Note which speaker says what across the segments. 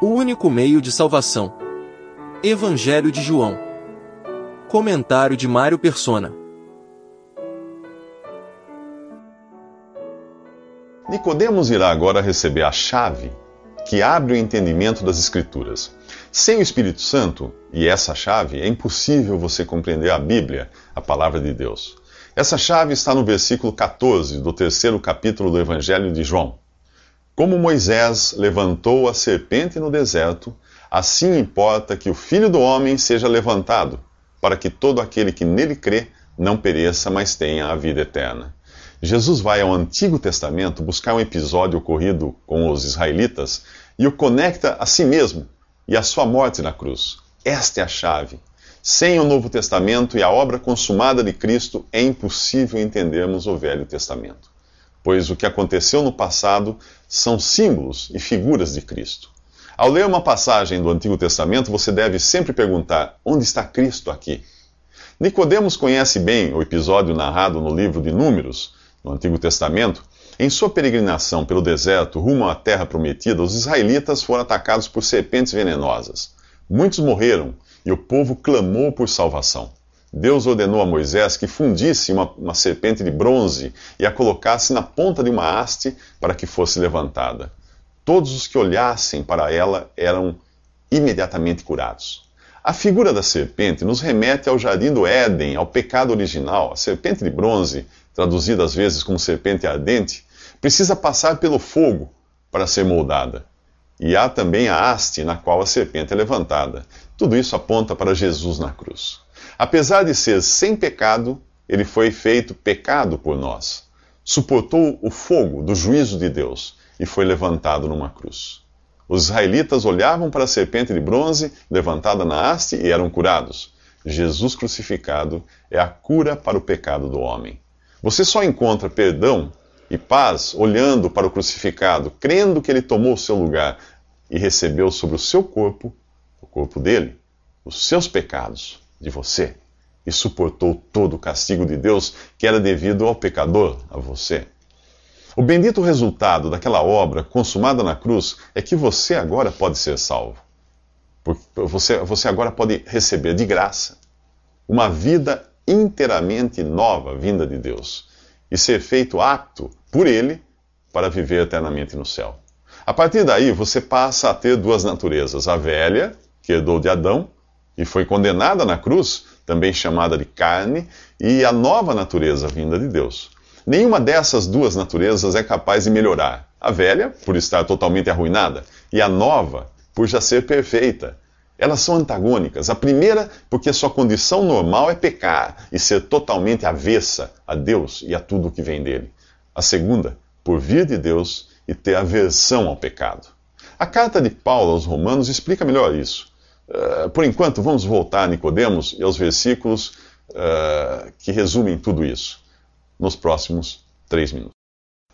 Speaker 1: O único meio de salvação. Evangelho de João. Comentário de Mário Persona.
Speaker 2: Nicodemos irá agora receber a chave que abre o entendimento das Escrituras. Sem o Espírito Santo e essa chave, é impossível você compreender a Bíblia, a palavra de Deus. Essa chave está no versículo 14 do terceiro capítulo do Evangelho de João. Como Moisés levantou a serpente no deserto, assim importa que o Filho do Homem seja levantado, para que todo aquele que nele crê não pereça, mas tenha a vida eterna. Jesus vai ao Antigo Testamento buscar um episódio ocorrido com os israelitas e o conecta a si mesmo e a sua morte na cruz. Esta é a chave. Sem o Novo Testamento e a obra consumada de Cristo, é impossível entendermos o Velho Testamento, pois o que aconteceu no passado são símbolos e figuras de Cristo. Ao ler uma passagem do Antigo Testamento, você deve sempre perguntar: onde está Cristo aqui? Nicodemos conhece bem o episódio narrado no livro de Números, no Antigo Testamento, em sua peregrinação pelo deserto rumo à terra prometida, os israelitas foram atacados por serpentes venenosas. Muitos morreram e o povo clamou por salvação. Deus ordenou a Moisés que fundisse uma, uma, serpente de bronze e a colocasse na ponta de uma haste para que fosse levantada. Todos os que olhassem para ela eram imediatamente curados. A figura da serpente nos remete ao jardim do Éden, ao pecado original. A serpente de bronze traduzida às vezes como serpente ardente, precisa passar pelo fogo para ser moldada. E há também a haste na qual a serpente é levantada. Tudo isso aponta para Jesus na cruz. Apesar de ser sem pecado, ele foi feito pecado por nós. Suportou o fogo do juízo de Deus e foi levantado numa cruz. Os israelitas olhavam para a serpente de bronze levantada na haste e eram curados. Jesus crucificado é a cura para o pecado do homem. Você só encontra perdão e paz olhando para o crucificado, crendo que ele tomou o seu lugar e recebeu sobre o seu corpo, o corpo dele, os seus pecados de você e suportou todo o castigo de Deus que era devido ao pecador, a você. O bendito resultado daquela obra consumada na cruz é que você agora pode ser salvo. Você, você agora pode receber de graça uma vida inteiramente nova vinda de Deus e ser feito apto por Ele para viver eternamente no céu. A partir daí, você passa a ter duas naturezas: a velha, que herdou de Adão e foi condenada na cruz, também chamada de carne, e a nova natureza vinda de Deus. Nenhuma dessas duas naturezas é capaz de melhorar. A velha, por estar totalmente arruinada, e a nova, por já ser perfeita elas são antagônicas. A primeira, porque sua condição normal é pecar e ser totalmente avessa a Deus e a tudo que vem dele. A segunda, por vir de Deus e ter aversão ao pecado. A carta de Paulo aos Romanos explica melhor isso. Uh, por enquanto, vamos voltar a Nicodemos e aos versículos uh, que resumem tudo isso nos próximos três minutos.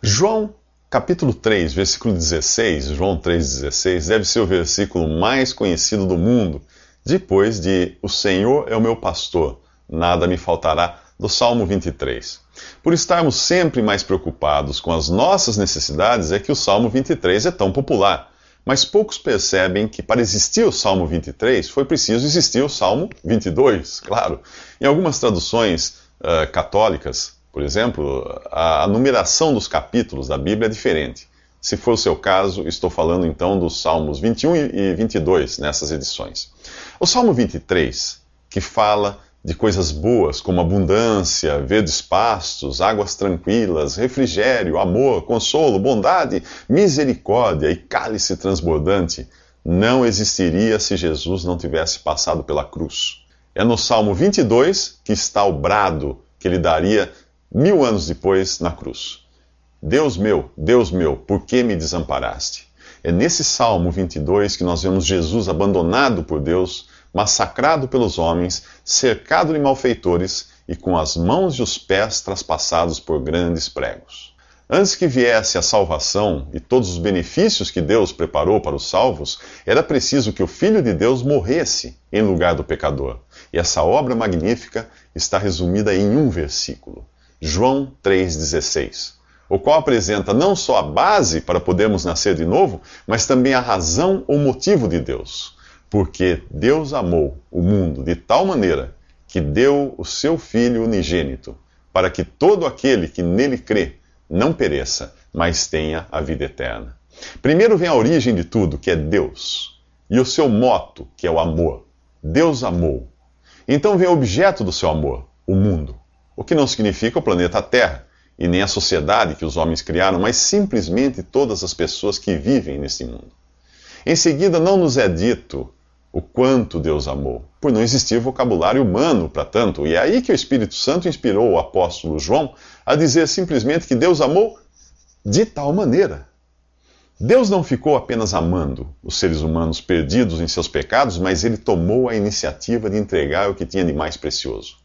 Speaker 2: João Capítulo 3, versículo 16, João 3,16, deve ser o versículo mais conhecido do mundo, depois de O Senhor é o meu pastor, nada me faltará, do Salmo 23. Por estarmos sempre mais preocupados com as nossas necessidades, é que o Salmo 23 é tão popular. Mas poucos percebem que para existir o Salmo 23 foi preciso existir o Salmo 22, claro. Em algumas traduções uh, católicas, por exemplo, a, a numeração dos capítulos da Bíblia é diferente. Se for o seu caso, estou falando então dos Salmos 21 e 22 nessas edições. O Salmo 23, que fala de coisas boas como abundância, verdes pastos, águas tranquilas, refrigério, amor, consolo, bondade, misericórdia e cálice transbordante, não existiria se Jesus não tivesse passado pela cruz. É no Salmo 22 que está o brado que ele daria mil anos depois na cruz. Deus meu, Deus meu, por que me desamparaste? É nesse Salmo 22 que nós vemos Jesus abandonado por Deus, massacrado pelos homens, cercado de malfeitores e com as mãos e os pés traspassados por grandes pregos. Antes que viesse a salvação e todos os benefícios que Deus preparou para os salvos, era preciso que o Filho de Deus morresse em lugar do pecador. E essa obra magnífica está resumida em um versículo. João 3,16. o qual apresenta não só a base para podermos nascer de novo, mas também a razão ou motivo de Deus. Porque Deus amou o mundo de tal maneira que deu o seu Filho unigênito, para que todo aquele que nele crê não pereça, mas tenha a vida eterna. Primeiro vem a origem de tudo, que é Deus, e o seu moto, que é o amor. Deus amou. Então vem o objeto do seu amor, o mundo. O que não significa o planeta Terra e nem a sociedade que os homens criaram, mas simplesmente todas as pessoas que vivem nesse mundo. Em seguida, não nos é dito o quanto Deus amou, por não existir vocabulário humano para tanto, e é aí que o Espírito Santo inspirou o apóstolo João a dizer simplesmente que Deus amou de tal maneira. Deus não ficou apenas amando os seres humanos perdidos em seus pecados, mas ele tomou a iniciativa de entregar o que tinha de mais precioso.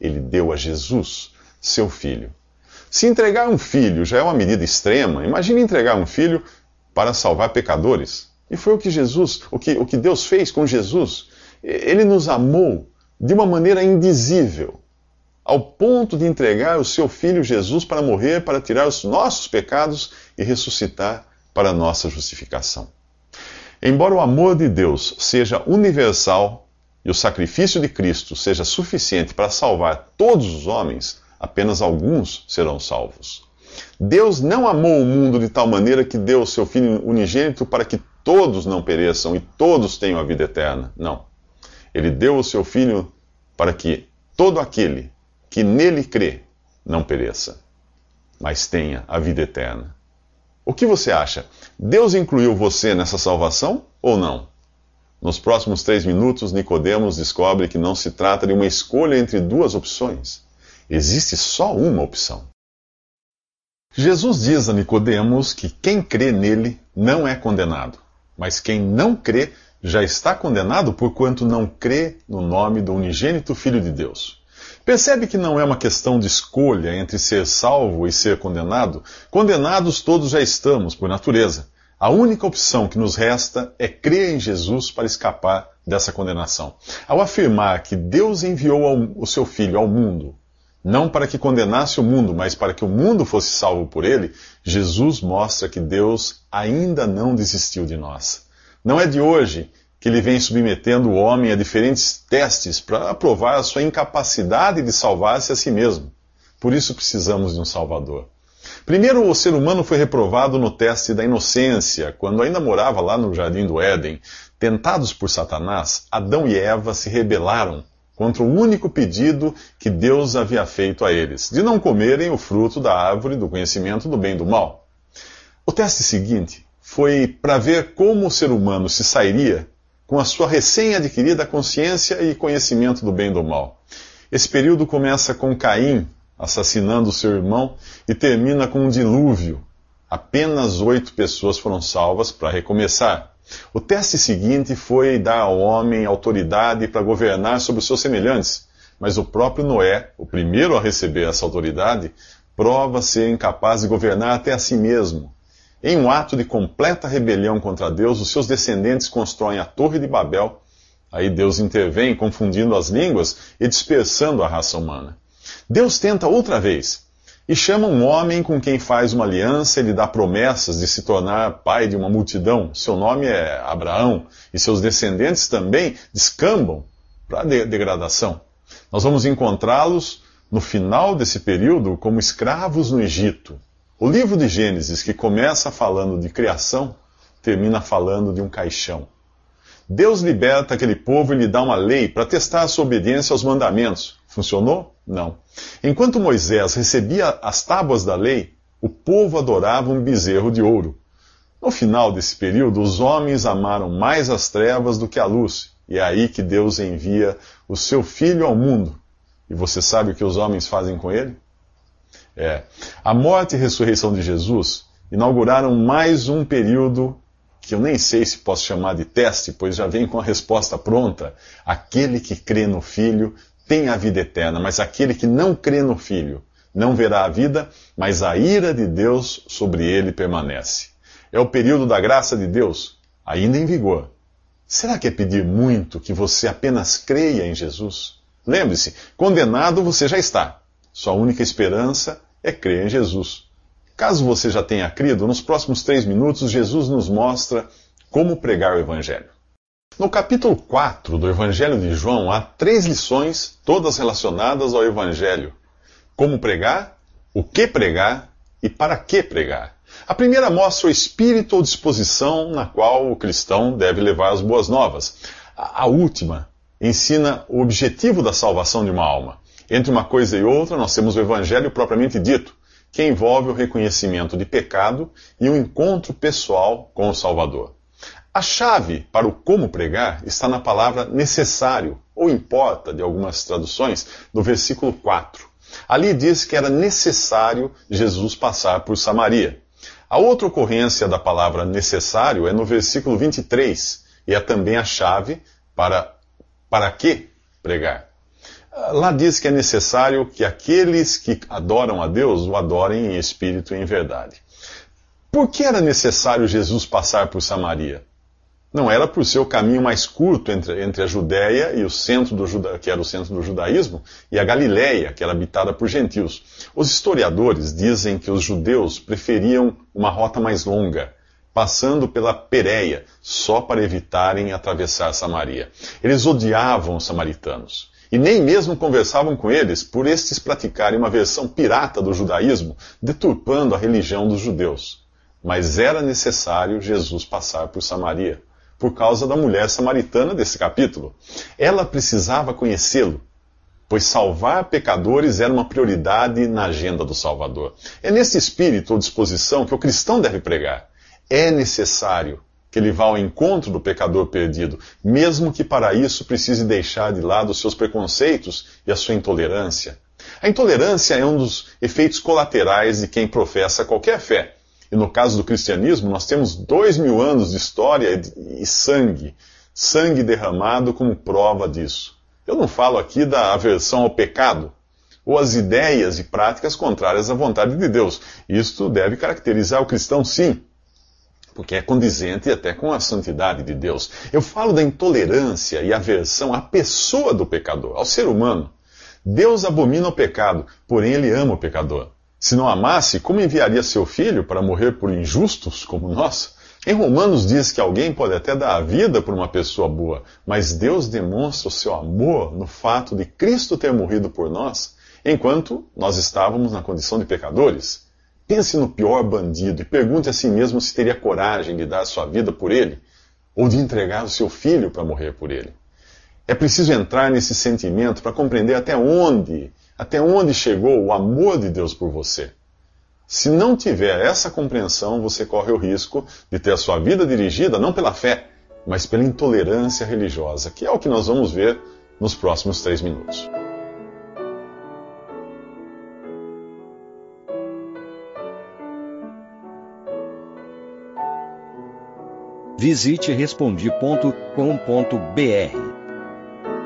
Speaker 2: Ele deu a Jesus, seu filho. Se entregar um filho já é uma medida extrema, imagine entregar um filho para salvar pecadores. E foi o que Jesus, o que, o que Deus fez com Jesus. Ele nos amou de uma maneira indizível, ao ponto de entregar o seu filho Jesus para morrer, para tirar os nossos pecados e ressuscitar para a nossa justificação. Embora o amor de Deus seja universal e o sacrifício de Cristo seja suficiente para salvar todos os homens, apenas alguns serão salvos. Deus não amou o mundo de tal maneira que deu o seu Filho unigênito para que todos não pereçam e todos tenham a vida eterna. Não. Ele deu o seu Filho para que todo aquele que nele crê não pereça, mas tenha a vida eterna. O que você acha? Deus incluiu você nessa salvação ou não? Nos próximos três minutos, Nicodemos descobre que não se trata de uma escolha entre duas opções. Existe só uma opção. Jesus diz a Nicodemos que quem crê nele não é condenado, mas quem não crê já está condenado porquanto não crê no nome do unigênito Filho de Deus. Percebe que não é uma questão de escolha entre ser salvo e ser condenado? Condenados todos já estamos, por natureza. A única opção que nos resta é crer em Jesus para escapar dessa condenação. Ao afirmar que Deus enviou o seu Filho ao mundo, não para que condenasse o mundo, mas para que o mundo fosse salvo por ele, Jesus mostra que Deus ainda não desistiu de nós. Não é de hoje que ele vem submetendo o homem a diferentes testes para provar a sua incapacidade de salvar-se a si mesmo. Por isso precisamos de um Salvador. Primeiro, o ser humano foi reprovado no teste da inocência, quando ainda morava lá no jardim do Éden. Tentados por Satanás, Adão e Eva se rebelaram contra o único pedido que Deus havia feito a eles, de não comerem o fruto da árvore do conhecimento do bem e do mal. O teste seguinte foi para ver como o ser humano se sairia com a sua recém-adquirida consciência e conhecimento do bem e do mal. Esse período começa com Caim assassinando seu irmão e termina com um dilúvio. Apenas oito pessoas foram salvas para recomeçar. O teste seguinte foi dar ao homem autoridade para governar sobre os seus semelhantes, mas o próprio Noé, o primeiro a receber essa autoridade, prova ser incapaz de governar até a si mesmo em um ato de completa rebelião contra Deus, os seus descendentes constroem a Torre de Babel. Aí Deus intervém, confundindo as línguas e dispersando a raça humana. Deus tenta outra vez e chama um homem com quem faz uma aliança, ele dá promessas de se tornar pai de uma multidão. Seu nome é Abraão e seus descendentes também descambam para a degradação. Nós vamos encontrá-los no final desse período como escravos no Egito. O livro de Gênesis, que começa falando de criação, termina falando de um caixão. Deus liberta aquele povo e lhe dá uma lei para testar a sua obediência aos mandamentos. Funcionou? Não. Enquanto Moisés recebia as tábuas da lei, o povo adorava um bezerro de ouro. No final desse período, os homens amaram mais as trevas do que a luz, e é aí que Deus envia o seu filho ao mundo. E você sabe o que os homens fazem com ele? É. A morte e ressurreição de Jesus inauguraram mais um período que eu nem sei se posso chamar de teste, pois já vem com a resposta pronta. Aquele que crê no Filho tem a vida eterna, mas aquele que não crê no Filho não verá a vida, mas a ira de Deus sobre ele permanece. É o período da graça de Deus, ainda em vigor. Será que é pedir muito que você apenas creia em Jesus? Lembre-se, condenado você já está. Sua única esperança é crer em Jesus. Caso você já tenha crido, nos próximos três minutos Jesus nos mostra como pregar o Evangelho. No capítulo 4 do Evangelho de João, há três lições, todas relacionadas ao Evangelho: como pregar, o que pregar e para que pregar. A primeira mostra o espírito ou disposição na qual o cristão deve levar as boas novas. A última ensina o objetivo da salvação de uma alma. Entre uma coisa e outra, nós temos o Evangelho propriamente dito, que envolve o reconhecimento de pecado e o encontro pessoal com o Salvador. A chave para o como pregar está na palavra necessário, ou importa, de algumas traduções, do versículo 4. Ali diz que era necessário Jesus passar por Samaria. A outra ocorrência da palavra necessário é no versículo 23, e é também a chave para para que pregar. Lá diz que é necessário que aqueles que adoram a Deus o adorem em espírito e em verdade. Por que era necessário Jesus passar por Samaria? Não era por ser o caminho mais curto entre, entre a Judéia e o centro do Juda, que era o centro do judaísmo, e a Galiléia, que era habitada por gentios. Os historiadores dizem que os judeus preferiam uma rota mais longa, passando pela Pérea, só para evitarem atravessar Samaria. Eles odiavam os samaritanos. E nem mesmo conversavam com eles por estes praticarem uma versão pirata do judaísmo, deturpando a religião dos judeus. Mas era necessário Jesus passar por Samaria por causa da mulher samaritana desse capítulo. Ela precisava conhecê-lo, pois salvar pecadores era uma prioridade na agenda do Salvador. É nesse espírito ou disposição que o cristão deve pregar. É necessário que ele vá ao encontro do pecador perdido, mesmo que para isso precise deixar de lado os seus preconceitos e a sua intolerância. A intolerância é um dos efeitos colaterais de quem professa qualquer fé. E no caso do cristianismo, nós temos dois mil anos de história e sangue, sangue derramado como prova disso. Eu não falo aqui da aversão ao pecado, ou as ideias e práticas contrárias à vontade de Deus. Isto deve caracterizar o cristão, sim, porque é condizente até com a santidade de Deus. Eu falo da intolerância e aversão à pessoa do pecador, ao ser humano. Deus abomina o pecado, porém ele ama o pecador. Se não amasse, como enviaria seu filho para morrer por injustos como nós? Em Romanos diz que alguém pode até dar a vida por uma pessoa boa, mas Deus demonstra o seu amor no fato de Cristo ter morrido por nós, enquanto nós estávamos na condição de pecadores. Pense no pior bandido e pergunte a si mesmo se teria coragem de dar sua vida por ele, ou de entregar o seu filho para morrer por ele. É preciso entrar nesse sentimento para compreender até onde até onde chegou o amor de Deus por você. Se não tiver essa compreensão, você corre o risco de ter a sua vida dirigida não pela fé, mas pela intolerância religiosa, que é o que nós vamos ver nos próximos três minutos.
Speaker 3: Visite respondi.com.br.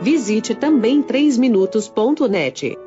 Speaker 4: Visite também 3minutos.net.